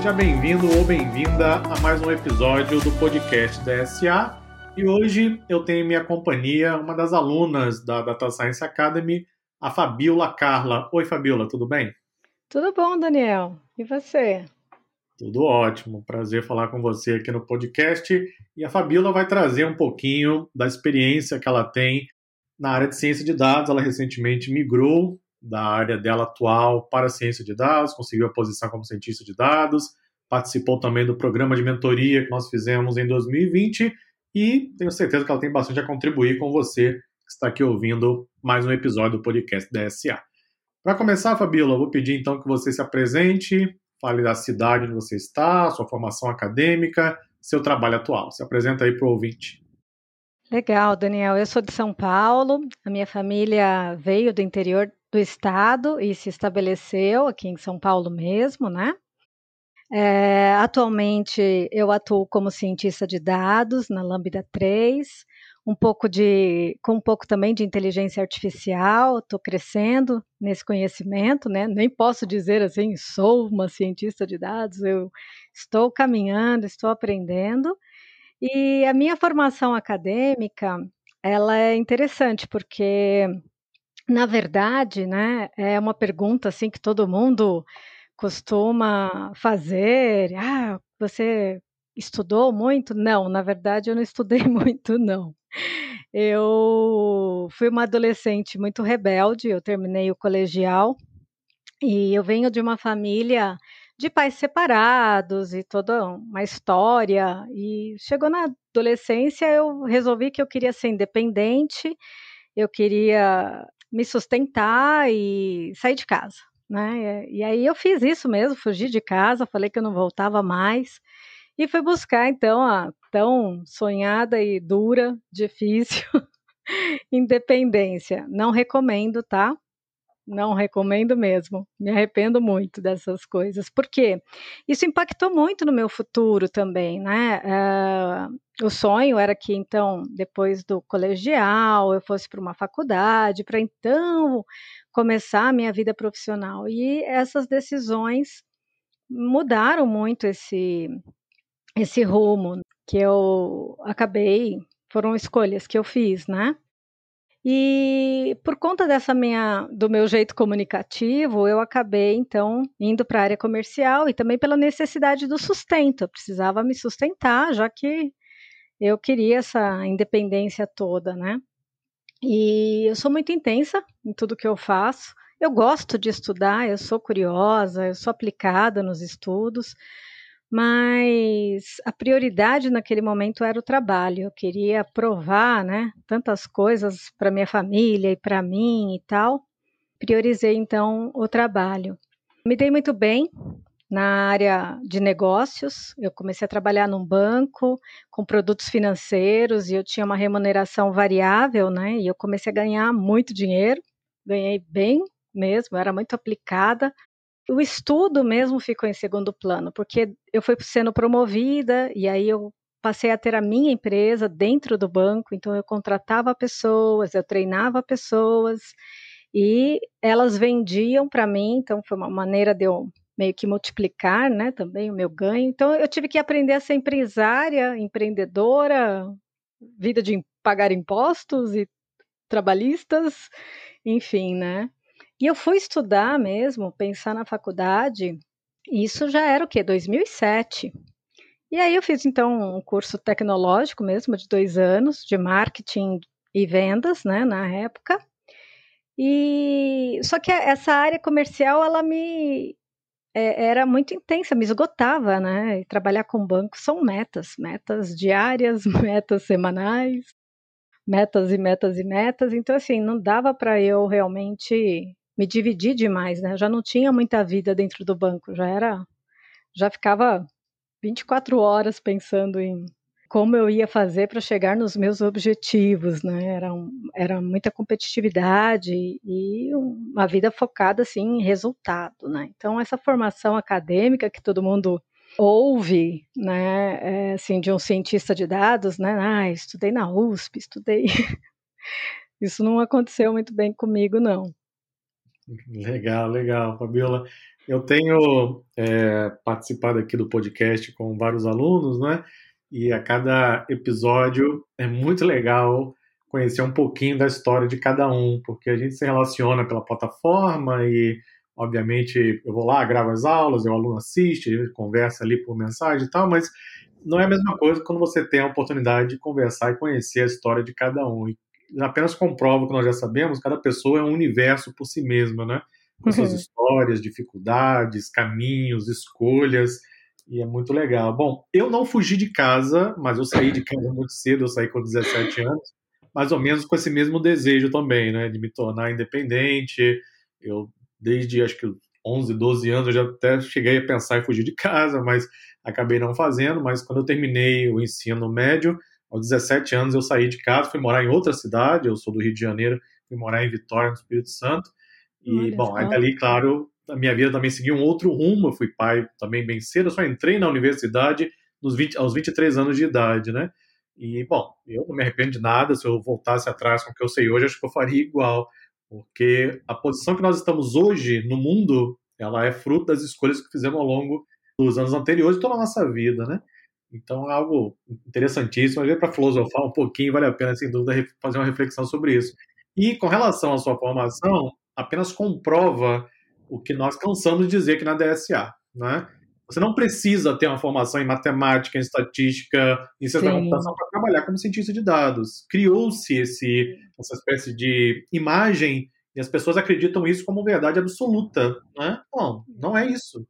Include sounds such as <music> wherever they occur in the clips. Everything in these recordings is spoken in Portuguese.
Seja bem-vindo ou bem-vinda a mais um episódio do podcast da SA. E hoje eu tenho em minha companhia uma das alunas da Data Science Academy, a Fabiola Carla. Oi, Fabiola, tudo bem? Tudo bom, Daniel. E você? Tudo ótimo. Prazer falar com você aqui no podcast. E a Fabiola vai trazer um pouquinho da experiência que ela tem na área de ciência de dados. Ela recentemente migrou da área dela atual para ciência de dados, conseguiu a posição como cientista de dados, participou também do programa de mentoria que nós fizemos em 2020 e tenho certeza que ela tem bastante a contribuir com você que está aqui ouvindo mais um episódio do podcast da SA. Para começar, Fabíola, eu vou pedir então que você se apresente, fale da cidade onde você está, sua formação acadêmica, seu trabalho atual. Se apresenta aí para o ouvinte. Legal, Daniel. Eu sou de São Paulo, a minha família veio do interior do estado e se estabeleceu aqui em São Paulo mesmo, né? É, atualmente eu atuo como cientista de dados na Lambda 3, um pouco de, com um pouco também de inteligência artificial, estou crescendo nesse conhecimento, né? Nem posso dizer assim, sou uma cientista de dados, eu estou caminhando, estou aprendendo. E a minha formação acadêmica, ela é interessante porque na verdade, né, é uma pergunta assim que todo mundo costuma fazer. Ah, você estudou muito? Não, na verdade eu não estudei <laughs> muito, não. Eu fui uma adolescente muito rebelde, eu terminei o colegial e eu venho de uma família de pais separados e toda uma história. E chegou na adolescência, eu resolvi que eu queria ser independente, eu queria me sustentar e sair de casa, né? E aí eu fiz isso mesmo, fugi de casa, falei que eu não voltava mais e fui buscar então a tão sonhada e dura, <laughs> difícil independência. Não recomendo, tá? Não recomendo mesmo. Me arrependo muito dessas coisas. Porque isso impactou muito no meu futuro também, né? Uh, o sonho era que, então, depois do colegial, eu fosse para uma faculdade, para então começar a minha vida profissional. E essas decisões mudaram muito esse, esse rumo que eu acabei, foram escolhas que eu fiz, né? E por conta dessa minha, do meu jeito comunicativo, eu acabei então indo para a área comercial e também pela necessidade do sustento. Eu precisava me sustentar, já que eu queria essa independência toda, né? E eu sou muito intensa em tudo que eu faço. Eu gosto de estudar, eu sou curiosa, eu sou aplicada nos estudos mas a prioridade naquele momento era o trabalho. Eu queria provar, né, tantas coisas para minha família e para mim e tal. Priorizei então o trabalho. Me dei muito bem na área de negócios. Eu comecei a trabalhar num banco com produtos financeiros e eu tinha uma remuneração variável, né? E eu comecei a ganhar muito dinheiro. Ganhei bem mesmo, era muito aplicada o estudo mesmo ficou em segundo plano, porque eu fui sendo promovida e aí eu passei a ter a minha empresa dentro do banco, então eu contratava pessoas, eu treinava pessoas e elas vendiam para mim, então foi uma maneira de eu meio que multiplicar, né, também o meu ganho. Então eu tive que aprender a ser empresária, empreendedora, vida de pagar impostos e trabalhistas, enfim, né? E eu fui estudar mesmo, pensar na faculdade, isso já era o quê? 2007. E aí eu fiz então um curso tecnológico mesmo, de dois anos, de marketing e vendas, né, na época. E só que essa área comercial, ela me é, era muito intensa, me esgotava, né? E trabalhar com banco são metas, metas diárias, <laughs> metas semanais, metas e metas e metas. Então assim, não dava para eu realmente me dividi demais, né? Já não tinha muita vida dentro do banco, já era, já ficava 24 horas pensando em como eu ia fazer para chegar nos meus objetivos, né? Era, um, era muita competitividade e uma vida focada assim em resultado, né? Então essa formação acadêmica que todo mundo ouve, né, é, assim, de um cientista de dados, né? Ah, estudei na USP, estudei. <laughs> Isso não aconteceu muito bem comigo, não. Legal, legal, Fabiola. Eu tenho é, participado aqui do podcast com vários alunos, né? E a cada episódio é muito legal conhecer um pouquinho da história de cada um, porque a gente se relaciona pela plataforma e, obviamente, eu vou lá, gravo as aulas, o aluno assiste, conversa ali por mensagem e tal, mas não é a mesma coisa quando você tem a oportunidade de conversar e conhecer a história de cada um. E apenas comprova o que nós já sabemos, cada pessoa é um universo por si mesma, né? Com suas uhum. histórias, dificuldades, caminhos, escolhas e é muito legal. Bom, eu não fugi de casa, mas eu saí de casa muito cedo, eu saí com 17 anos, mais ou menos com esse mesmo desejo também, né, de me tornar independente. Eu, desde acho que 11, 12 anos, eu já até cheguei a pensar em fugir de casa, mas acabei não fazendo. Mas quando eu terminei o ensino médio, aos 17 anos, eu saí de casa, fui morar em outra cidade, eu sou do Rio de Janeiro, fui morar em Vitória, no Espírito Santo. E, Olha bom, aí dali, claro, a minha vida também seguiu um outro rumo. Eu fui pai também bem cedo, eu só entrei na universidade nos 20, aos 23 anos de idade, né? E, bom, eu não me arrependo de nada. Se eu voltasse atrás com o que eu sei hoje, acho que eu faria igual. Porque a posição que nós estamos hoje no mundo, ela é fruto das escolhas que fizemos ao longo dos anos anteriores e toda a nossa vida, né? Então é algo interessantíssimo. Às vezes, para filosofar um pouquinho, vale a pena, sem dúvida, fazer uma reflexão sobre isso. E com relação à sua formação, apenas comprova o que nós cansamos de dizer aqui na DSA, né? Você não precisa ter uma formação em matemática, em estatística, em ciência da computação para trabalhar como cientista de dados. Criou-se esse essa espécie de imagem e as pessoas acreditam isso como verdade absoluta, né? Não, não é isso.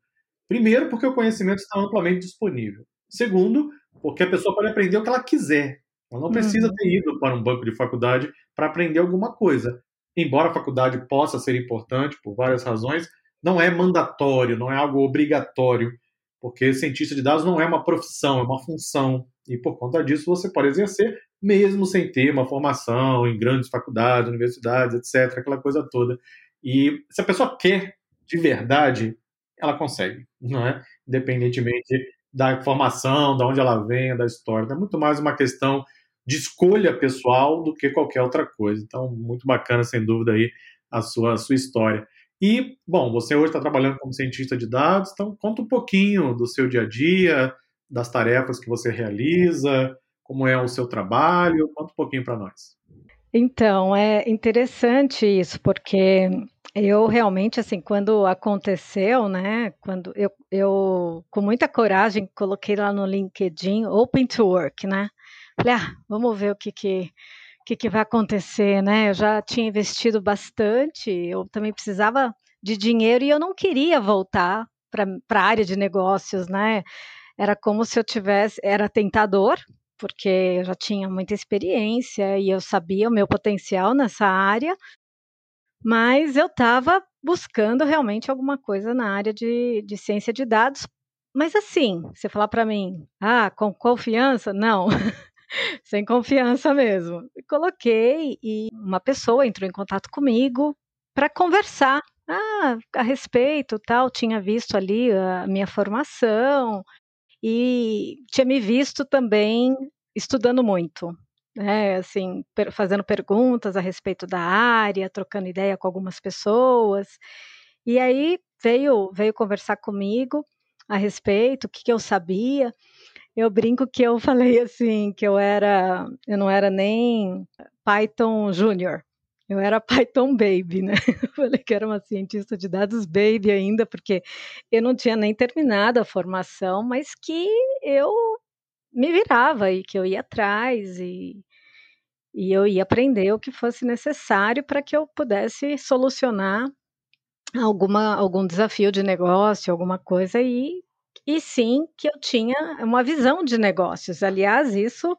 Primeiro, porque o conhecimento está amplamente disponível. Segundo, porque a pessoa pode aprender o que ela quiser. Ela não precisa uhum. ter ido para um banco de faculdade para aprender alguma coisa embora a faculdade possa ser importante por várias razões, não é mandatório, não é algo obrigatório, porque cientista de dados não é uma profissão, é uma função, e por conta disso você pode exercer mesmo sem ter uma formação em grandes faculdades, universidades, etc., aquela coisa toda. E se a pessoa quer de verdade, ela consegue, não é? Independentemente da formação, de onde ela vem, da história. É muito mais uma questão de escolha pessoal do que qualquer outra coisa. Então, muito bacana, sem dúvida, aí a sua, a sua história. E, bom, você hoje está trabalhando como cientista de dados, então conta um pouquinho do seu dia a dia, das tarefas que você realiza, como é o seu trabalho, conta um pouquinho para nós. Então, é interessante isso, porque eu realmente, assim, quando aconteceu, né, quando eu, eu com muita coragem, coloquei lá no LinkedIn Open to Work, né, Falei, ah, vamos ver o que que, que, que vai acontecer, né? Eu já tinha investido bastante, eu também precisava de dinheiro e eu não queria voltar para a área de negócios, né? Era como se eu tivesse, era tentador, porque eu já tinha muita experiência e eu sabia o meu potencial nessa área, mas eu estava buscando realmente alguma coisa na área de, de ciência de dados. Mas assim, você falar para mim, ah, com confiança? Não. <laughs> sem confiança mesmo. Coloquei e uma pessoa entrou em contato comigo para conversar ah, a respeito, tal. Tinha visto ali a minha formação e tinha me visto também estudando muito, né? Assim, fazendo perguntas a respeito da área, trocando ideia com algumas pessoas. E aí veio veio conversar comigo a respeito, o que, que eu sabia. Eu brinco que eu <laughs> falei assim, que eu era, eu não era nem Python Júnior, eu era Python Baby, né? <laughs> Eu falei que era uma cientista de dados baby ainda, porque eu não tinha nem terminado a formação, mas que eu me virava e que eu ia atrás e, e eu ia aprender o que fosse necessário para que eu pudesse solucionar alguma, algum desafio de negócio, alguma coisa e e sim que eu tinha uma visão de negócios. Aliás, isso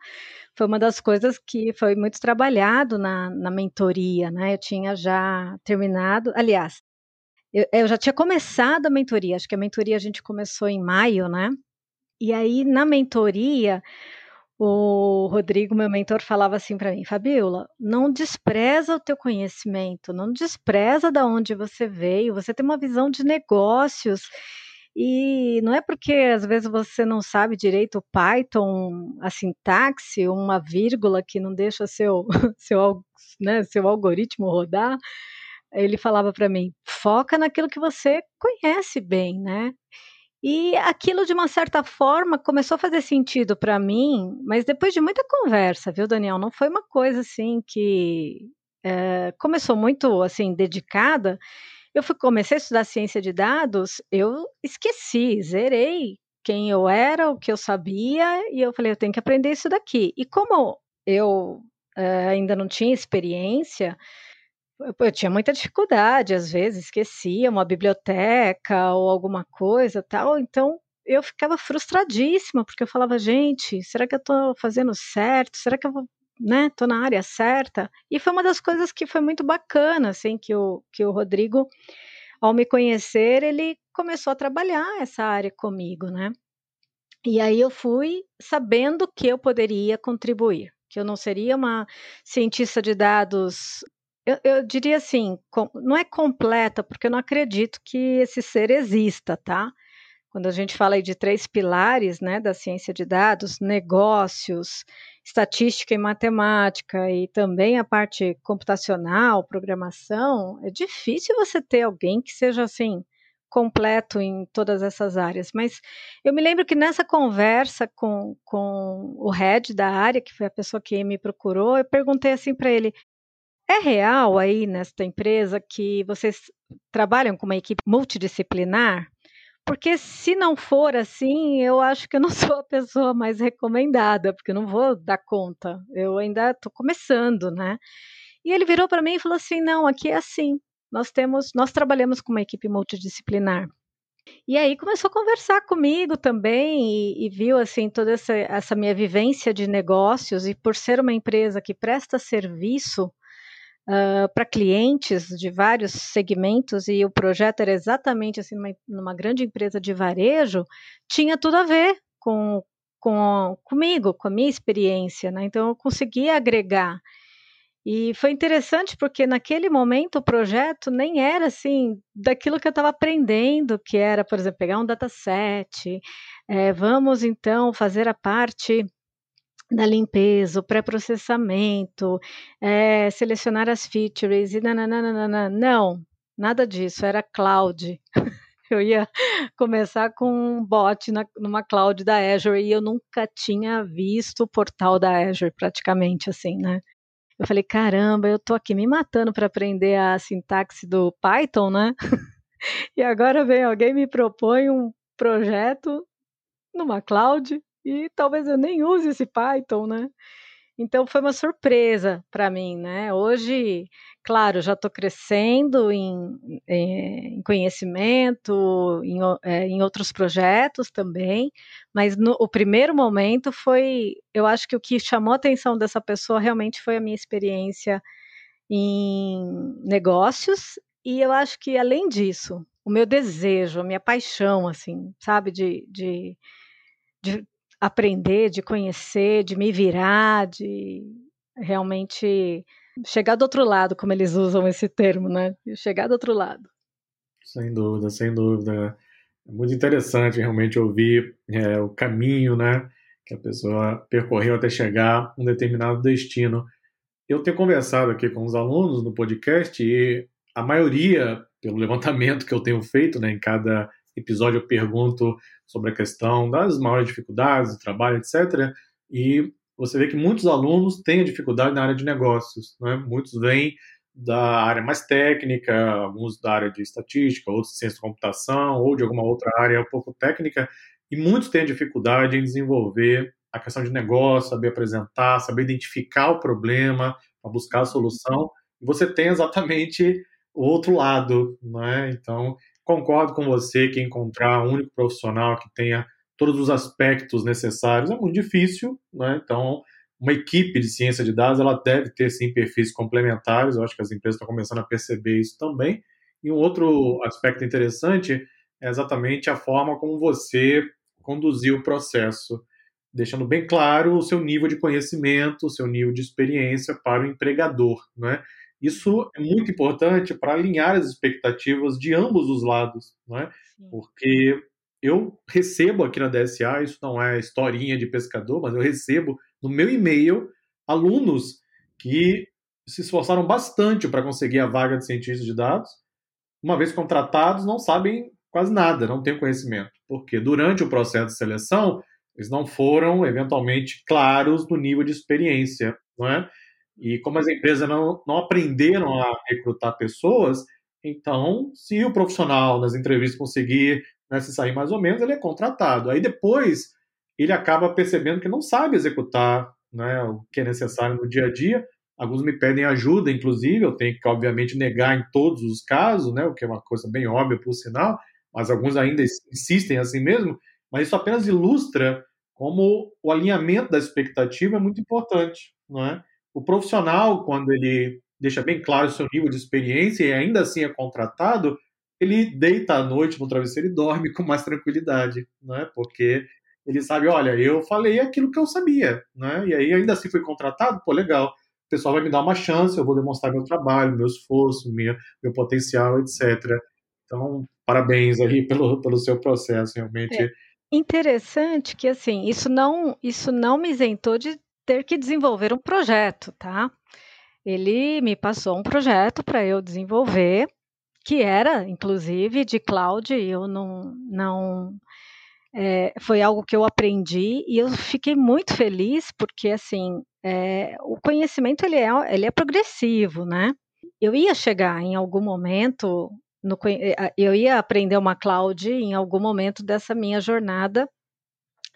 foi uma das coisas que foi muito trabalhado na, na mentoria, né? Eu tinha já terminado, aliás, eu, eu, já tinha começado a mentoria, acho que a mentoria a gente começou em maio, né? E aí, na mentoria, o Rodrigo, meu mentor, falava assim para mim, Fabiola, não despreza o teu conhecimento, não despreza da onde você veio, você tem uma visão de negócios e não é porque às vezes você não sabe direito o Python, a sintaxe, uma vírgula que não deixa seu, <laughs> seu, né, seu algoritmo rodar, ele falava para mim: foca naquilo que você conhece bem, né? E aquilo, de uma certa forma, começou a fazer sentido para mim, mas depois de muita conversa, viu, Daniel? Não foi uma coisa assim que é, começou muito assim dedicada. Eu fui, comecei a estudar ciência de dados, eu esqueci, zerei quem eu era, o que eu sabia, e eu falei, eu tenho que aprender isso daqui. E como eu é, ainda não tinha experiência, eu, eu tinha muita dificuldade, às vezes esquecia uma biblioteca ou alguma coisa tal, então eu ficava frustradíssima, porque eu falava, gente, será que eu estou fazendo certo? Será que eu né, tô na área certa? E foi uma das coisas que foi muito bacana, assim, que o, que o Rodrigo, ao me conhecer, ele começou a trabalhar essa área comigo, né? E aí eu fui sabendo que eu poderia contribuir, que eu não seria uma cientista de dados eu, eu, diria assim, com, não é completa, porque eu não acredito que esse ser exista, tá? Quando a gente fala aí de três pilares, né, da ciência de dados, negócios, estatística e matemática, e também a parte computacional, programação, é difícil você ter alguém que seja assim completo em todas essas áreas. Mas eu me lembro que nessa conversa com, com o head da área, que foi a pessoa que me procurou, eu perguntei assim para ele: é real aí nesta empresa que vocês trabalham com uma equipe multidisciplinar? Porque se não for assim, eu acho que eu não <laughs> sou a pessoa mais recomendada, porque eu não vou dar conta. Eu ainda estou começando, né? E ele virou para mim e falou assim: "Não, aqui é assim. Nós temos, nós trabalhamos com uma equipe multidisciplinar." E aí começou a conversar comigo também e, e viu assim toda essa, essa minha vivência de negócios e por ser uma empresa que presta serviço uh, para clientes de vários segmentos e o projeto era exatamente assim numa, grande empresa de varejo, tinha tudo a ver com, com comigo, com a minha experiência, né? Então eu consegui agregar. E foi interessante porque naquele momento o projeto nem era assim daquilo que eu estava aprendendo, que era, por exemplo, pegar um dataset, é, vamos então fazer a parte da limpeza, o pré-processamento, é, selecionar as features e nananana. Não, nada disso, era cloud. <laughs> eu ia começar com um bot na, numa cloud da Azure e eu nunca tinha visto o portal da Azure praticamente assim, né? Eu falei, caramba, eu tô aqui me matando para aprender a sintaxe do Python, né? <laughs> e agora vem alguém me propõe um projeto numa cloud e talvez eu nem use esse Python, né? Então foi uma surpresa para mim, né? Hoje, claro, já estou crescendo em, em, conhecimento, em, é, em, outros projetos também, mas no, o primeiro momento foi, eu acho que o que chamou a atenção dessa pessoa realmente foi a minha experiência em negócios e eu acho que além disso, o meu desejo, a minha paixão, assim, sabe, de, de de aprender, de conhecer, de me virar, de realmente chegar do outro lado, como eles usam esse termo, né? Chegar do outro lado. Sem dúvida, sem dúvida. É muito interessante realmente ouvir é, o caminho, né? Que a pessoa percorreu até chegar a um determinado destino. Eu tenho conversado aqui com os alunos no podcast e a maioria, pelo <laughs> levantamento que eu tenho feito né, em cada episódio eu pergunto sobre a questão das maiores dificuldades do trabalho, etc. E você vê que muitos alunos têm dificuldade na área de negócios. Né? Muitos vêm da área mais técnica, alguns da área de estatística, outros de ciência de computação, ou de alguma outra área um pouco técnica, e muitos têm dificuldade em desenvolver a questão de negócio, saber apresentar, saber identificar o problema, buscar a solução. Você tem exatamente o outro lado, né? Então, Concordo com você que encontrar um único profissional que tenha todos os aspectos necessários é muito difícil, né? Então, uma equipe de ciência de dados ela deve ter sim perfis complementares. Eu acho que as empresas estão começando a perceber isso também. E um outro aspecto interessante é exatamente a forma como você conduziu o processo, deixando bem claro o seu nível de conhecimento, o seu nível de experiência para o empregador, né? Isso é muito importante para alinhar as expectativas de ambos os lados, não é? Porque eu recebo aqui na DSA, isso não é historinha de pescador, mas eu recebo no meu e-mail alunos que se esforçaram bastante para conseguir a vaga de cientista de dados, uma vez contratados, não sabem quase nada, não têm conhecimento. Porque durante o processo de seleção, eles não foram eventualmente claros no nível de experiência, não é? E como as empresas não, não aprenderam a recrutar pessoas, então, se o profissional nas entrevistas conseguir né, se sair mais ou menos, ele é contratado. Aí depois ele acaba percebendo que não sabe executar né, o que é necessário no dia a dia. Alguns me pedem ajuda, inclusive, eu tenho que, obviamente, negar em todos os casos, né, o que é uma coisa bem óbvia, por sinal, mas alguns ainda insistem assim mesmo. Mas isso apenas ilustra como o alinhamento da expectativa é muito importante. Não é? O profissional, quando ele deixa bem claro o seu nível de experiência e ainda assim é contratado, ele deita à noite no travesseiro e dorme <laughs> com mais tranquilidade, né? Porque ele sabe, olha, eu falei aquilo que eu sabia, né? E aí ainda assim fui contratado, pô, legal. O pessoal vai me dar uma chance, eu vou demonstrar meu trabalho, meu esforço, minha, meu potencial, etc. Então, parabéns aí <laughs> pelo, pelo seu processo, realmente. É interessante que assim, isso não, isso não me isentou de ter que desenvolver um projeto, tá? Ele me passou um projeto para eu desenvolver, que era, inclusive, de cloud. Eu não, não é, foi algo que eu aprendi e eu fiquei muito feliz porque, assim, é, o conhecimento ele é, ele é progressivo, né? Eu ia chegar em algum momento, no, eu ia aprender uma cloud em algum momento dessa minha jornada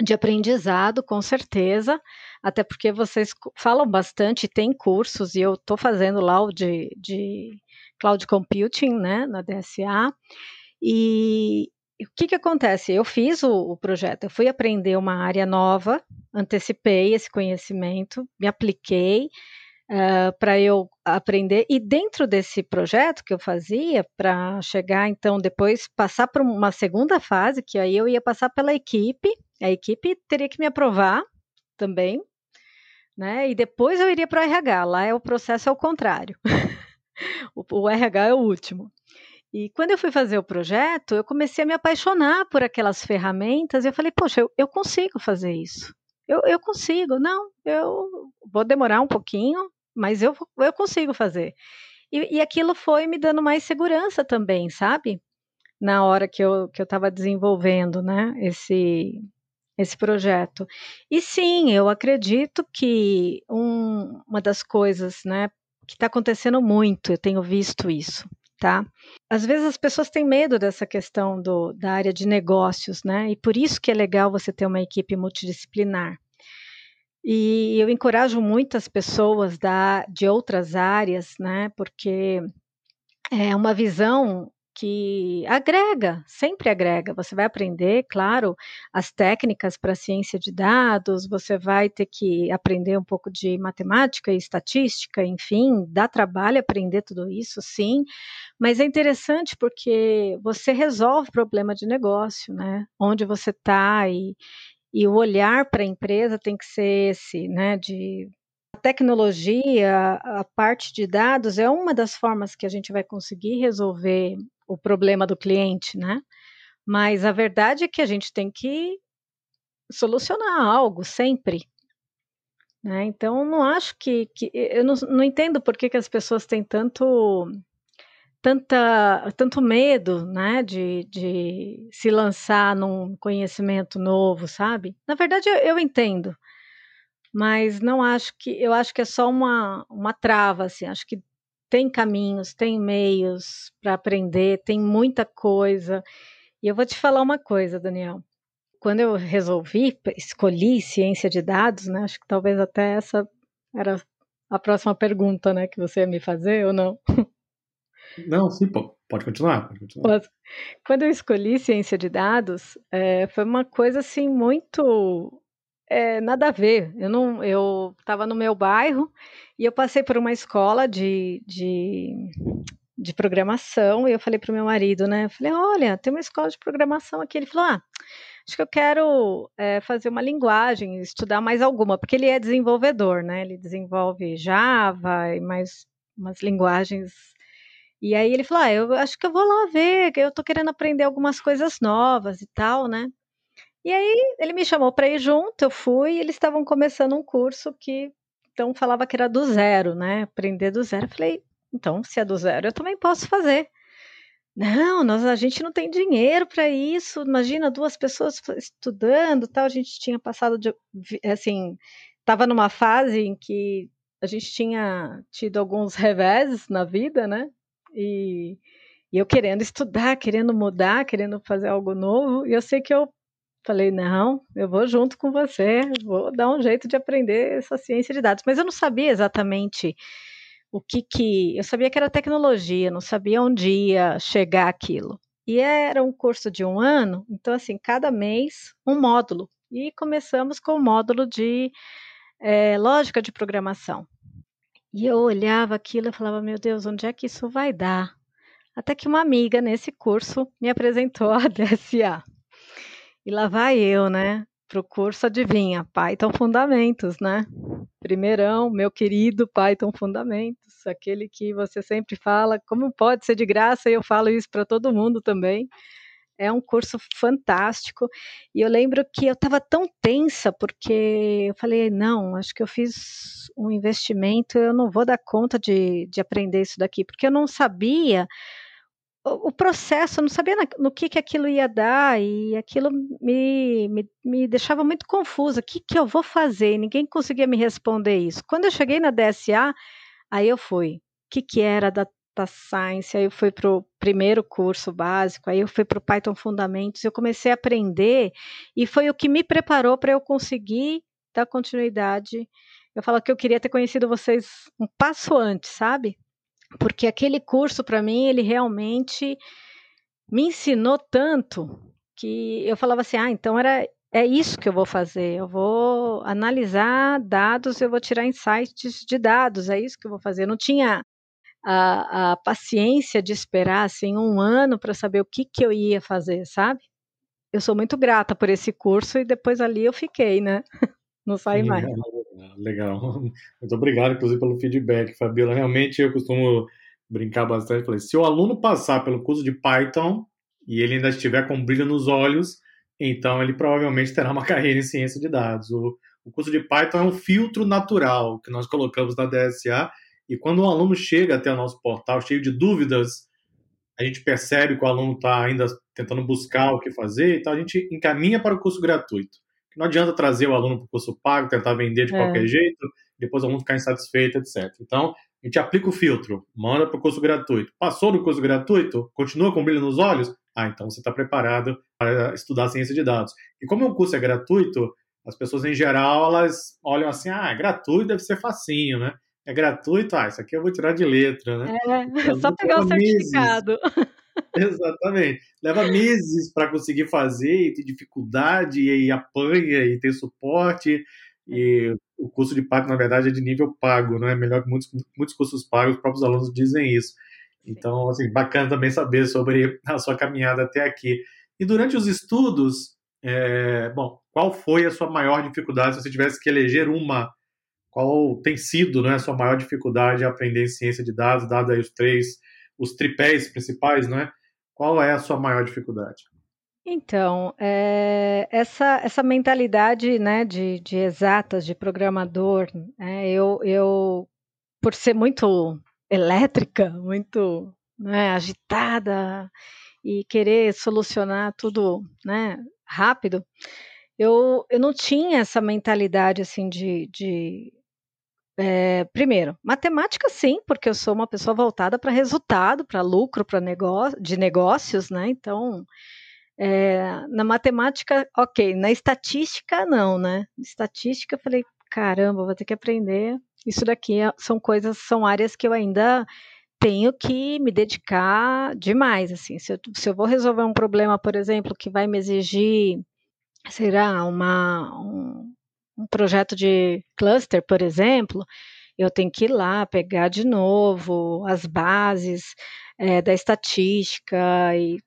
de aprendizado, com certeza, até porque vocês falam bastante, tem cursos, e eu estou fazendo lá o de, de Cloud Computing, né, na DSA, e o que, que acontece? Eu fiz o, o projeto, eu fui aprender uma área nova, antecipei esse conhecimento, me apliquei, Uh, para eu aprender. E dentro desse projeto que eu fazia, para chegar então depois passar para uma segunda fase, que aí eu ia passar pela equipe, a equipe teria que me aprovar também, né? E depois eu iria para o RH. Lá é o processo ao contrário. <laughs> o, o RH é o último. E quando eu fui fazer o projeto, eu comecei a me apaixonar por aquelas ferramentas. E eu falei, poxa, eu, eu consigo fazer isso. Eu, eu consigo. Não, eu vou demorar um pouquinho, mas eu, eu consigo fazer. E, e aquilo foi me dando mais segurança também, sabe? Na hora que eu que eu estava desenvolvendo, né? Esse esse projeto. E sim, eu acredito que um, uma das coisas, né, que está acontecendo muito, eu tenho visto isso, tá? Às vezes as pessoas têm medo dessa questão do, da área de negócios, né? E por isso que é legal você ter uma equipe multidisciplinar. E eu encorajo muitas pessoas da, de outras áreas, né? Porque é uma visão que agrega, sempre agrega. Você vai aprender, claro, as técnicas para ciência de dados, você vai ter que aprender um pouco de matemática e estatística, enfim, dá trabalho aprender tudo isso, sim, mas é interessante porque você resolve problema de negócio, né? Onde você está e, e o olhar para a empresa tem que ser esse, né? De a tecnologia, a parte de dados é uma das formas que a gente vai conseguir resolver o problema do cliente, né? Mas a verdade é que a gente tem que solucionar algo sempre. Né? Então, não acho que. que eu não, não entendo por que, que as pessoas têm tanto. Tanta, tanto medo né, de, de se lançar num conhecimento novo, sabe? Na verdade, eu, eu entendo, mas não acho que. Eu acho que é só uma, uma trava, assim. Acho que tem caminhos, tem meios para aprender, tem muita coisa. E eu vou te falar uma coisa, Daniel. Quando eu resolvi, escolhi ciência de dados, né? Acho que talvez até essa era a próxima pergunta, né, que você ia me fazer ou não? Não, sim, pode continuar. Pode continuar. Quando eu escolhi ciência de dados, é, foi uma coisa assim muito é, nada a ver. Eu não, eu estava no meu bairro e eu passei por uma escola de, de, de programação e eu falei para o meu marido, né? Eu falei, olha, tem uma escola de programação aqui. Ele falou, ah, acho que eu quero é, fazer uma linguagem, estudar mais alguma, porque ele é desenvolvedor, né? Ele desenvolve Java e mais umas linguagens. E aí ele falou, ah, eu acho que eu vou lá ver, eu estou querendo aprender algumas coisas novas e tal, né? E aí ele me chamou para ir junto, eu fui, e eles estavam começando um curso que então falava que era do zero, né? Aprender do zero. Eu falei, então, se é do zero, eu também posso fazer. Não, nós, a gente não tem dinheiro para isso. Imagina duas pessoas estudando, tal. A gente tinha passado de, assim, estava numa fase em que a gente tinha tido alguns <laughs> reveses na vida, né? E, e eu querendo estudar, querendo mudar, querendo fazer algo novo. E eu sei que eu falei, não, eu vou junto com você, vou dar um jeito de aprender essa ciência de dados. Mas eu não sabia exatamente o que que. Eu sabia que era tecnologia, não sabia onde ia chegar aquilo. E era um curso de um ano, então, assim, cada mês um módulo. E começamos com o módulo de é, lógica de programação. E eu olhava aquilo e falava, meu Deus, onde é que isso vai dar? Até que uma amiga nesse curso me apresentou a <laughs> DSA. E lá vai eu, né? Para o curso, adivinha, Python Fundamentos, né? Primeirão, meu querido Python Fundamentos, aquele que você sempre fala, como pode ser de graça, e eu falo isso para todo mundo também. É um curso fantástico. E eu lembro que eu estava tão tensa, porque eu falei: não, acho que eu fiz um investimento, eu não vou dar conta de, de aprender isso daqui, porque eu não sabia o, processo, eu não sabia no que, que aquilo ia dar, e aquilo me, me, me deixava muito confusa. O que, que eu vou fazer? Ninguém conseguia me responder isso. Quando eu cheguei na DSA, aí eu fui. O que, que era data science? Aí eu fui para o primeiro curso básico, aí eu fui para o Python Fundamentos, eu comecei a aprender, e foi o que me preparou para eu conseguir dar continuidade. Eu falo que eu queria ter conhecido vocês um passo antes, sabe? Porque aquele curso para mim ele realmente me ensinou tanto que eu falava assim, ah, então era é isso que eu vou fazer. Eu vou analisar dados, eu vou tirar insights de dados, é isso que eu vou fazer. Eu não tinha a, a paciência de esperar assim um ano para saber o que, que eu ia fazer, sabe? Eu sou muito grata por esse curso e depois ali eu fiquei, né? <laughs> Não saí mais. Legal. <laughs> Muito obrigado, inclusive, pelo feedback, Fabiola. Realmente, eu costumo brincar bastante. Falei, se o aluno passar pelo curso de Python e ele ainda estiver com brilho nos olhos, então ele provavelmente terá uma <laughs> carreira em ciência de dados. O, o curso de Python é um filtro natural que nós colocamos na DSA e quando um aluno chega até o nosso portal cheio de dúvidas, a gente percebe que o aluno está ainda tentando buscar o que fazer, então a gente encaminha para o curso gratuito. Não adianta trazer o aluno para o curso pago, tentar vender de é. qualquer jeito, depois o aluno ficar insatisfeito, etc. Então, a gente aplica o filtro, manda para o curso gratuito. Passou do curso gratuito? Continua com brilho nos olhos? Ah, então você está preparado para estudar ciência de dados. E como o curso é gratuito, as pessoas em geral elas olham assim, ah, é gratuito, deve ser facinho, né? É gratuito, ah, isso aqui eu vou tirar de letra, né? É, então, só pegar o certificado. <laughs> <laughs> Exatamente. Leva meses para conseguir fazer, e tem dificuldade, e, apanha, e tem suporte. E o curso de Python, na verdade, é de nível pago, não é melhor que muitos, muitos cursos pagos, os próprios alunos dizem isso. Então, assim, bacana também saber sobre <laughs> a sua caminhada até aqui. E durante os estudos, é, bom, qual foi a sua maior dificuldade, se você tivesse que eleger uma, qual tem sido né, a sua maior dificuldade a aprender ciência de dados, dado aí os três, os tripés principais, não é? Qual é a sua maior dificuldade? Então, é, essa, essa mentalidade né, de, de exatas, de programador, né, eu, eu, por ser muito elétrica, muito né, agitada e querer solucionar tudo né, rápido, eu, eu não tinha essa mentalidade assim de, de é, primeiro, matemática sim, porque eu sou uma pessoa voltada para resultado, para lucro, para negócio, de negócios, né? Então, é, na matemática, ok. Na estatística, não, né? Estatística, eu falei, caramba, vou ter que aprender. Isso daqui é, são coisas, são áreas que eu ainda tenho que me dedicar demais, assim. Se eu, se eu vou resolver um problema, por exemplo, que vai me exigir, será uma um, um projeto de cluster, por exemplo, eu tenho que ir lá pegar de novo as bases é, da estatística e,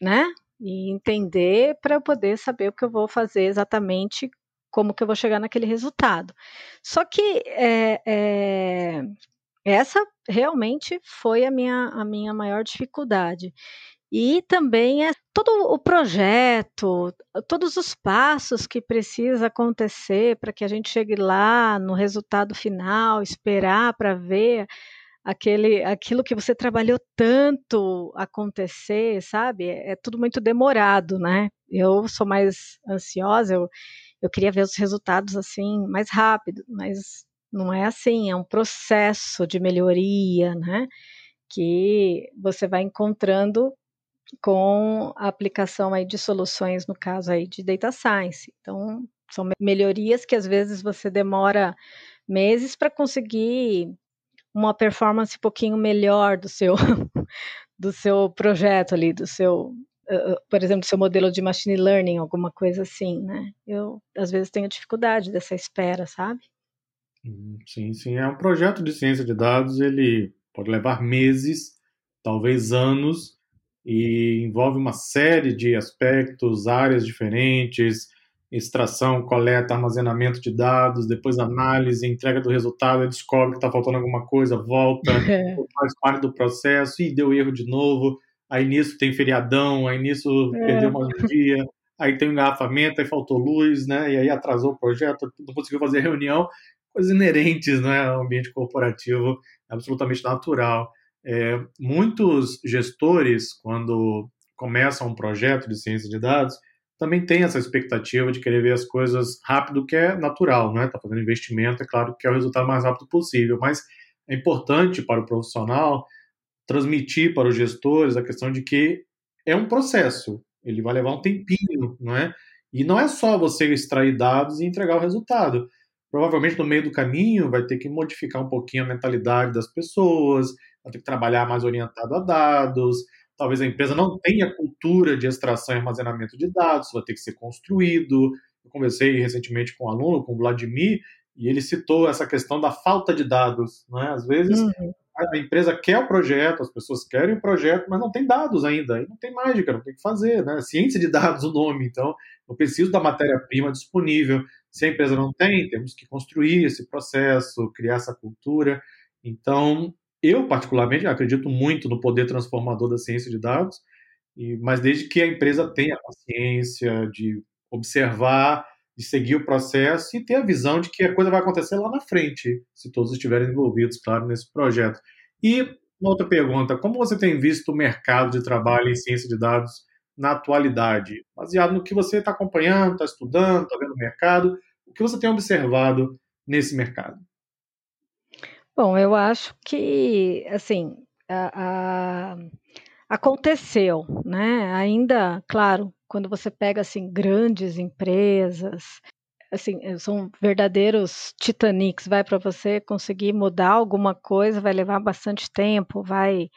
né, e entender para poder saber o que eu vou fazer exatamente, como que eu vou chegar naquele resultado. Só que é, é, essa realmente foi a minha, a minha maior dificuldade. E também é todo o projeto, todos os passos que precisa acontecer para que a gente chegue lá no resultado final, esperar para ver aquele, aquilo que você trabalhou tanto acontecer, sabe? É, tudo muito demorado, né? Eu sou mais ansiosa, eu, eu queria ver os resultados assim mais rápido, mas não é assim, é um processo de melhoria, né? Que você vai encontrando com a aplicação aí de soluções, no caso aí de data science. Então, são melhorias que às vezes você demora meses para conseguir uma performance um pouquinho melhor do seu <laughs> do seu projeto ali, do seu, uh, por exemplo, do seu modelo de machine learning, alguma coisa assim, né? Eu às vezes tenho dificuldade dessa espera, sabe? Hum, sim, sim, é um projeto de ciência de dados, ele pode levar meses, talvez anos, e envolve uma série de aspectos, áreas diferentes, extração, coleta, armazenamento de dados, depois análise, entrega do resultado, descobre que está faltando alguma coisa, volta, <laughs> é. faz parte do processo, e deu erro de novo, aí nisso tem feriadão, aí nisso é. perdeu mais um dia, aí tem um engarrafamento, aí faltou luz, né, e aí atrasou o projeto, não conseguiu fazer reunião, coisas inerentes né, ao ambiente corporativo, absolutamente natural. É, muitos gestores, quando começam um projeto de ciência de dados, também têm essa expectativa de querer ver as coisas rápido, que é natural, né? Está fazendo investimento, é claro que é o resultado mais rápido possível, mas é importante para o profissional transmitir para os gestores a questão de que é um processo, ele vai levar um tempinho, não é? E não é só você extrair dados e entregar o resultado. Provavelmente no meio do caminho vai ter que modificar um pouquinho a mentalidade das pessoas, vai ter que trabalhar mais orientado a dados. Talvez a empresa não tenha cultura de extração e armazenamento de dados, vai ter que ser construído. Eu conversei recentemente com um aluno, com o Vladimir, e ele citou essa questão da falta de dados. Né? Às vezes uhum. a empresa quer o projeto, as pessoas querem o projeto, mas não tem dados ainda, e não tem mágica, não tem o que fazer. Né? Ciência de dados o nome, então eu preciso da matéria-prima disponível. Se a empresa não tem, temos que construir esse processo, criar essa cultura. Então, eu, particularmente, acredito muito no poder transformador da ciência de dados, mas desde que a empresa tenha a paciência de observar, de seguir o processo e ter a visão de que a coisa vai acontecer lá na frente, se todos estiverem envolvidos, claro, nesse projeto. E uma outra pergunta: como você tem visto o mercado de trabalho em ciência de dados na atualidade? Baseado no que você está acompanhando, está estudando, está vendo o mercado, o que você tem observado nesse mercado? Bom, eu acho que, assim, a, a, aconteceu, né? Ainda, claro, quando você pega assim grandes empresas, assim, são verdadeiros Titanics, vai para você conseguir mudar alguma coisa, vai levar bastante tempo, vai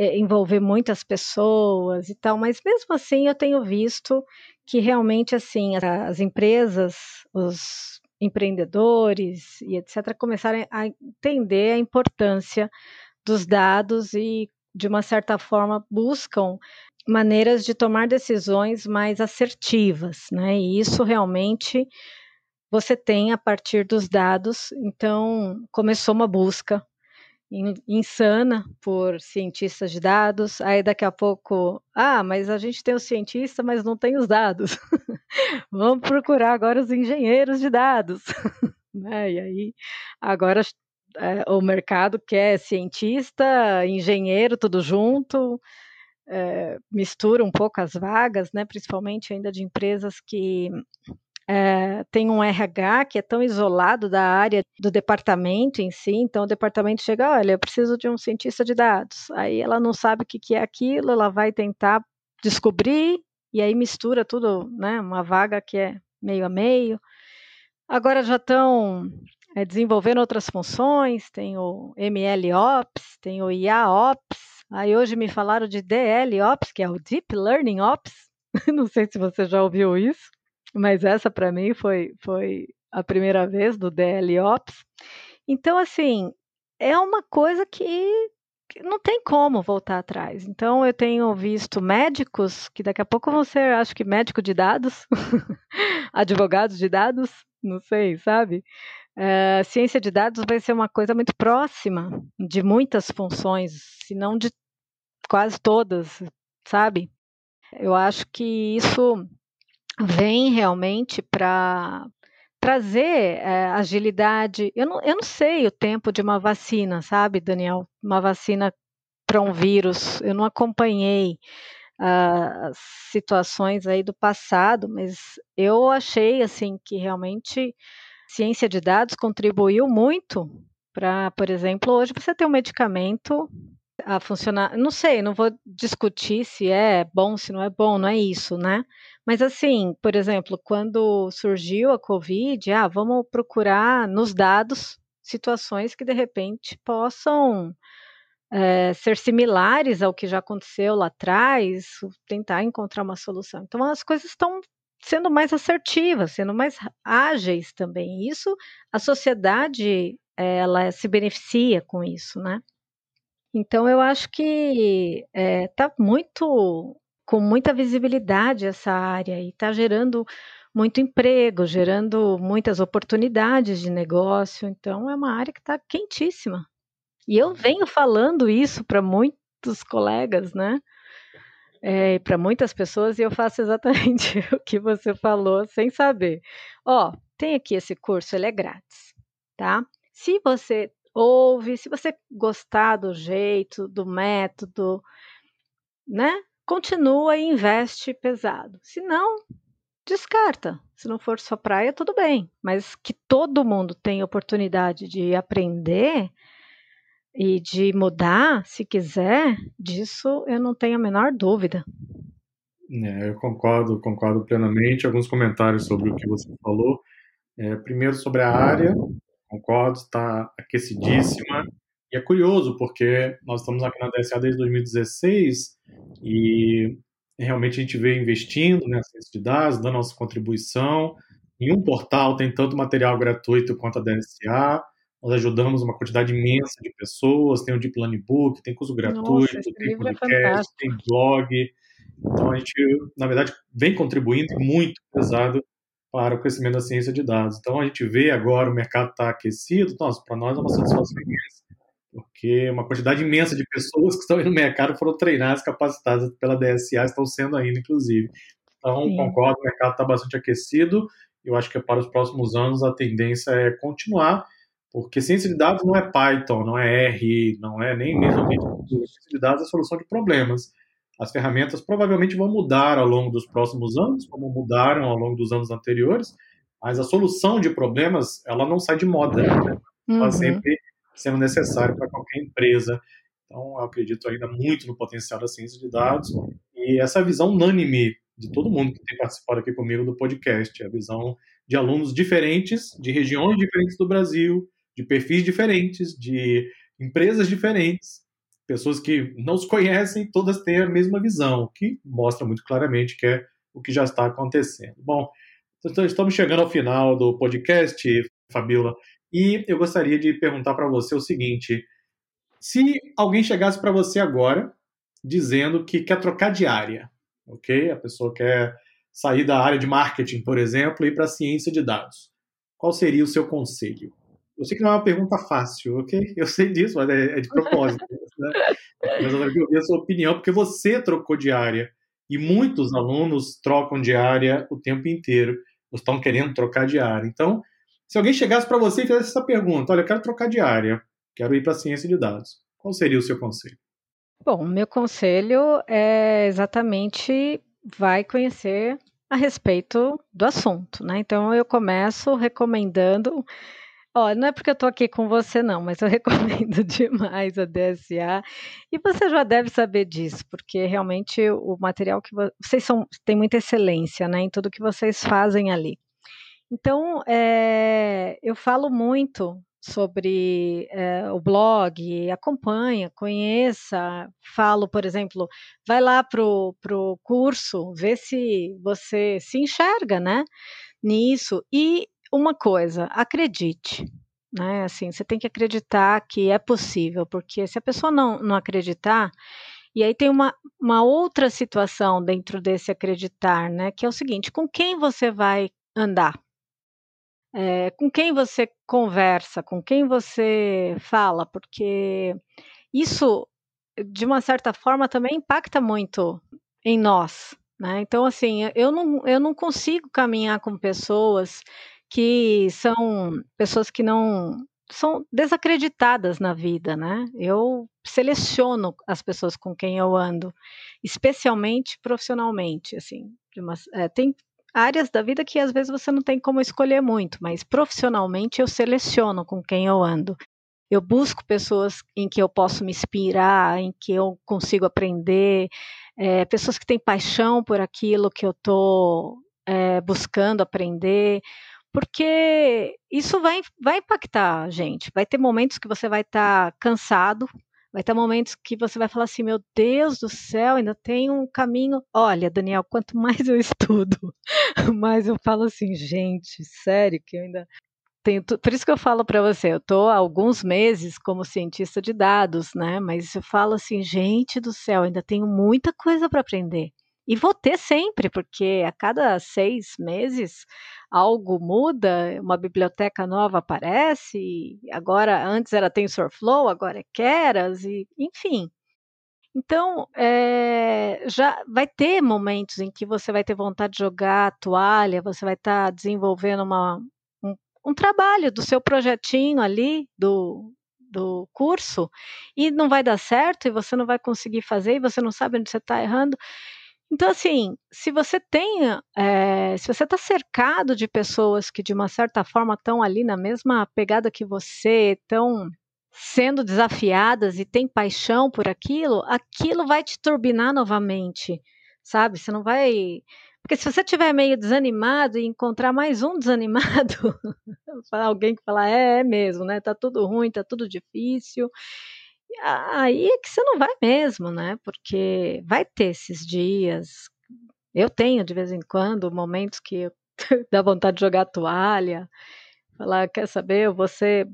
é, envolver muitas pessoas e tal, mas mesmo assim eu tenho visto que realmente assim as empresas, os empreendedores e etc., começarem a entender a importância dos dados e, de uma certa forma, buscam maneiras de tomar decisões mais assertivas, né? E isso realmente você tem a partir dos dados. Então, começou uma busca insana por cientistas de dados. Aí daqui a pouco, ah, mas a gente tem o cientista, mas não tem os dados. <laughs> Vamos procurar agora os engenheiros de dados. <laughs> né? E aí agora é, o mercado quer cientista, engenheiro, tudo junto. É, mistura um pouco as vagas, né, principalmente ainda de empresas que é, tem um RH que é tão isolado da área do departamento em si, então o departamento chega, olha, eu preciso de um cientista de dados. Aí ela não sabe o que, que é aquilo, ela vai tentar descobrir e aí mistura tudo, né? Uma vaga que é meio a meio. Agora já estão é, desenvolvendo outras funções, tem o MLOps, tem o IAOps, aí hoje me falaram de DLOps, que é o Deep Learning Ops, <laughs> não sei se você já ouviu isso. Mas essa para mim foi, foi a primeira vez do DL Ops. Então, assim, é uma coisa que, não tem como voltar atrás. Então, eu tenho visto médicos, que daqui a pouco vão ser, acho que médico de dados, <laughs> advogados de dados, não sei, sabe? Uh, ciência de dados vai ser uma coisa muito próxima de muitas funções, se não de quase todas, sabe? Eu acho que isso vem realmente para trazer é, agilidade. Eu não, eu não sei o tempo de uma vacina, sabe, Daniel? Uma vacina para um vírus. Eu não acompanhei uh, situações aí do passado, mas eu achei assim que realmente ciência de dados contribuiu muito para, por exemplo, hoje você ter um medicamento a funcionar. Não sei, não vou discutir se é bom, se não é bom, não é isso, né? Mas assim, por exemplo, quando surgiu a Covid, ah, vamos procurar nos dados situações que de repente possam é, ser similares ao que já aconteceu lá atrás, tentar encontrar uma solução. Então as coisas estão sendo mais assertivas, sendo mais ágeis também. Isso a sociedade ela se beneficia com isso, né? Então eu acho que está é, muito com muita visibilidade essa área e está gerando muito emprego, gerando muitas oportunidades de negócio. Então é uma área que está quentíssima. E eu venho falando isso para muitos colegas, né? É, para muitas pessoas e eu faço exatamente <laughs> o que você falou sem saber. Ó, tem aqui esse curso, ele é grátis, tá? Se você ouve, se você gostar do jeito, do método, né? Continua e investe pesado. Se não, descarta. Se não for sua praia, tudo bem. Mas que todo mundo tenha oportunidade de aprender e de mudar, se quiser, disso eu não tenho a menor dúvida. É, eu concordo, concordo plenamente. Alguns comentários sobre o que você falou. É, primeiro sobre a área, concordo, está aquecidíssima. E é curioso, porque nós estamos aqui na DSA desde 2016 e realmente a gente veio investindo nessa ciência de dados, dando nossa contribuição. Em um portal tem tanto material gratuito quanto a DSA. Nós ajudamos uma quantidade imensa de pessoas. Tem o Deep Learning Book, tem curso gratuito, Nossa, tem é podcast, é tem blog. Então a gente, na verdade, vem contribuindo muito pesado para o crescimento da ciência de dados. Então a gente vê agora o mercado está aquecido, nossa, para nós é uma satisfação imensa, porque uma quantidade imensa de pessoas que estão aí no mercado foram treinadas, capacitadas pela DSA, estão sendo ainda, inclusive. Então, Sim. concordo, o mercado está bastante aquecido, eu acho que para os próximos anos a tendência é continuar, porque ciência de dados não é Python, não é R, não é nem mesmo ciência de dados é solução de problemas as ferramentas provavelmente vão mudar ao longo dos próximos anos, como mudaram ao longo dos anos anteriores, mas a solução de problemas, ela não sai de moda, né? Ela uhum. sempre sendo necessária para qualquer empresa. Então, eu acredito ainda muito no potencial da ciência de dados e essa visão unânime de todo mundo que tem participado aqui comigo do podcast, a visão de alunos diferentes, de regiões diferentes do Brasil, de perfis diferentes, de empresas diferentes, pessoas que não se conhecem, todas têm a mesma visão, que mostra muito claramente que é o que já está acontecendo. Bom, então estamos chegando ao final do podcast, Fabiola, e eu gostaria de perguntar para você o seguinte: se alguém chegasse para você agora dizendo que quer trocar de área, ok? A pessoa quer sair da área de marketing, por exemplo, e ir para a ciência de dados, qual seria o seu conselho? Eu sei que não é uma pergunta fácil, ok? <laughs> Eu sei disso, mas é, é de propósito. né? Mas eu queria ouvir a sua opinião, porque você trocou de área e muitos alunos trocam de área o tempo inteiro, ou estão querendo trocar de área. Então, se alguém chegasse para você e fizesse essa pergunta, olha, eu quero trocar de área, quero ir para a ciência de dados, qual seria o seu conselho? Bom, meu conselho é exatamente vai conhecer a respeito do assunto, né? Então eu começo recomendando Ó, não é porque eu tô aqui com você não, mas eu <laughs> recomendo demais a DSA. E você já deve saber disso, porque realmente o material que vocês são tem muita excelência, né, em tudo que vocês fazem ali. Então, é, eu falo muito sobre é, o blog, acompanha, conheça, falo, por exemplo, vai lá pro, pro curso, vê se você se enxerga, né, nisso e uma coisa, acredite. Né? Assim, você tem que acreditar que é possível, porque se a pessoa não, não acreditar, e aí tem uma, uma outra situação dentro desse acreditar, né? Que é o seguinte: com quem você vai andar? É, com quem você conversa? Com quem você fala? Porque isso de uma certa forma, também impacta muito em nós. Né? Então, assim, eu não, eu não consigo caminhar com pessoas que são pessoas que não são desacreditadas na vida, né? Eu seleciono as pessoas com quem eu ando, especialmente profissionalmente, assim. Uma, é, tem áreas da vida que às vezes você não tem como escolher muito, mas profissionalmente eu seleciono com quem eu ando. Eu busco pessoas em que eu posso me inspirar, em que eu consigo aprender, é, pessoas que têm paixão por aquilo que eu estou é, buscando aprender, porque isso vai, vai impactar a gente. Vai ter momentos que você vai estar tá cansado, vai ter momentos que você vai falar assim: meu Deus do céu, ainda tem um caminho. Olha, Daniel, quanto mais eu estudo, <laughs> mais eu falo assim: gente, sério, que eu ainda tenho, por isso que eu falo para você, eu estou há alguns meses como cientista de dados, né? Mas eu falo assim, gente do céu, ainda tenho muita coisa para aprender. E vou ter sempre, porque a cada seis meses algo muda, uma biblioteca nova aparece, agora antes era TensorFlow, agora é Keras, e, enfim. Então, é, já vai ter momentos em que você vai ter vontade de jogar a toalha, você vai estar tá desenvolvendo uma, um trabalho do seu projetinho ali, do, do curso, e não vai dar certo, e você não vai conseguir fazer, e você não sabe onde você está errando. Então, assim, se você tem, é, se você está cercado de pessoas que de uma certa forma estão ali na mesma pegada que você, estão sendo desafiadas e tem paixão por aquilo, aquilo vai te turbinar novamente, sabe? Você não vai porque se você estiver meio desanimado e encontrar mais um desanimado, <laughs> alguém que falar, é, é mesmo, né? Tá tudo ruim, tá tudo difícil. Aí é que você não vai mesmo, né? Porque vai ter esses dias. Eu tenho de vez em quando momentos que <laughs> dá vontade de jogar toalha, falar, quer saber, ser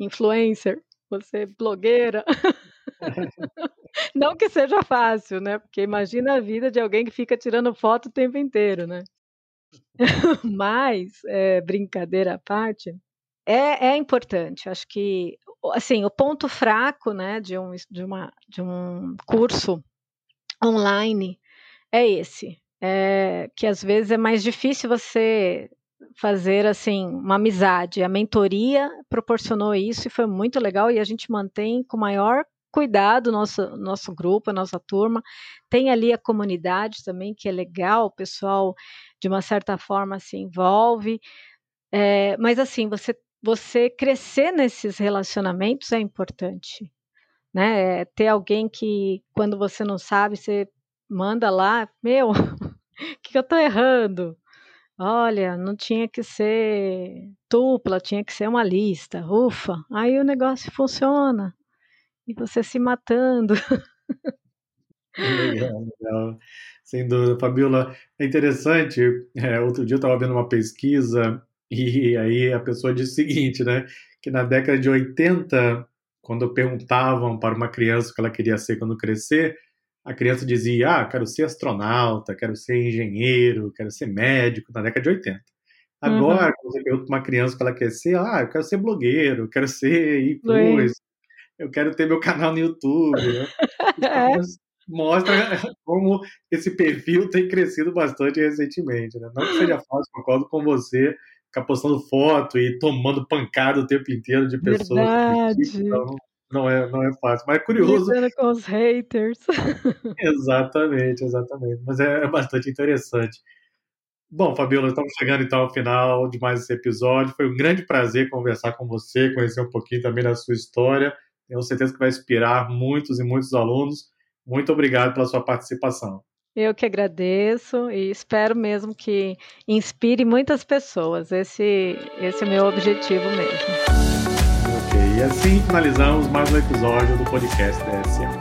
influencer, você blogueira. <laughs> Não que seja fácil, né? Porque imagina a vida de alguém que fica tirando foto o tempo inteiro, né? <laughs> Mas, é, brincadeira à parte, é, é importante. Acho que, assim, o ponto fraco, né, de um, de uma, de um curso online é esse. É, que às vezes é mais difícil você fazer assim uma amizade. A mentoria proporcionou isso e foi muito legal e a gente mantém com maior cuidado nosso nosso grupo, a nossa turma. Tem ali a comunidade também que é legal, o pessoal de uma certa forma se envolve. É, mas assim, você você crescer nesses relacionamentos é importante, né? É ter alguém que quando você não sabe, você manda lá, meu, o <laughs> que, que eu estou errando? Olha, não tinha que ser dupla, tinha que ser uma lista. Ufa, aí o negócio funciona. E você se matando. <laughs> Legal, legal. Sem dúvida. Fabiola, é interessante. É, outro dia eu estava vendo uma pesquisa e aí a pessoa disse o seguinte, né? Que na década de 80, quando perguntavam para uma criança o que ela queria ser quando crescer, a criança dizia: Ah, quero ser astronauta, quero ser engenheiro, quero ser médico, na década de 80. Agora, uhum. quando você pergunta para uma criança o que ela quer ser, ah, eu quero ser blogueiro, quero ser influencer, eu quero ter meu canal no YouTube. Né? <laughs> é. Mostra <laughs> como esse perfil tem crescido bastante recentemente. Né? Não que seja fácil, concordo com você, ficar postando foto e tomando pancada o tempo inteiro de pessoas. Verdade. Então, não é, não é fácil, mas é curioso. Lidando com os haters. <laughs> exatamente, exatamente. Mas é, é, bastante interessante. Bom, Fabiola, estamos chegando então ao final de mais esse episódio. Foi um grande prazer conversar com você, conhecer um pouquinho também da sua história. Tenho certeza que vai inspirar muitos e muitos alunos. Muito obrigado pela sua participação. Eu que agradeço e espero mesmo que inspire muitas pessoas. Esse, esse é meu objetivo mesmo. E assim finalizamos mais um episódio do podcast DSM.